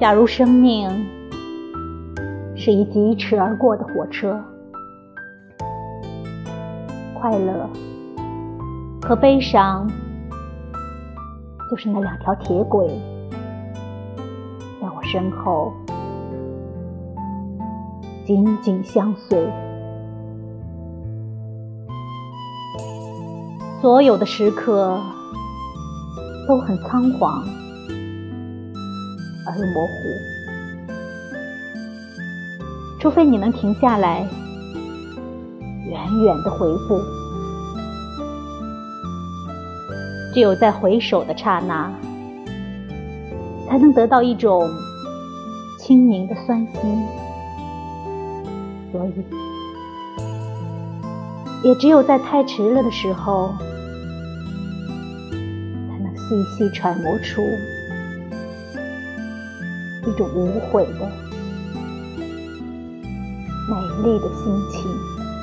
假如生命是一疾驰而过的火车，快乐和悲伤就是那两条铁轨，在我身后紧紧相随。所有的时刻都很仓皇而又模糊，除非你能停下来，远远的回顾。只有在回首的刹那，才能得到一种清明的酸心。所以，也只有在太迟了的时候。才能细细揣摩出种无悔的、美丽的心情。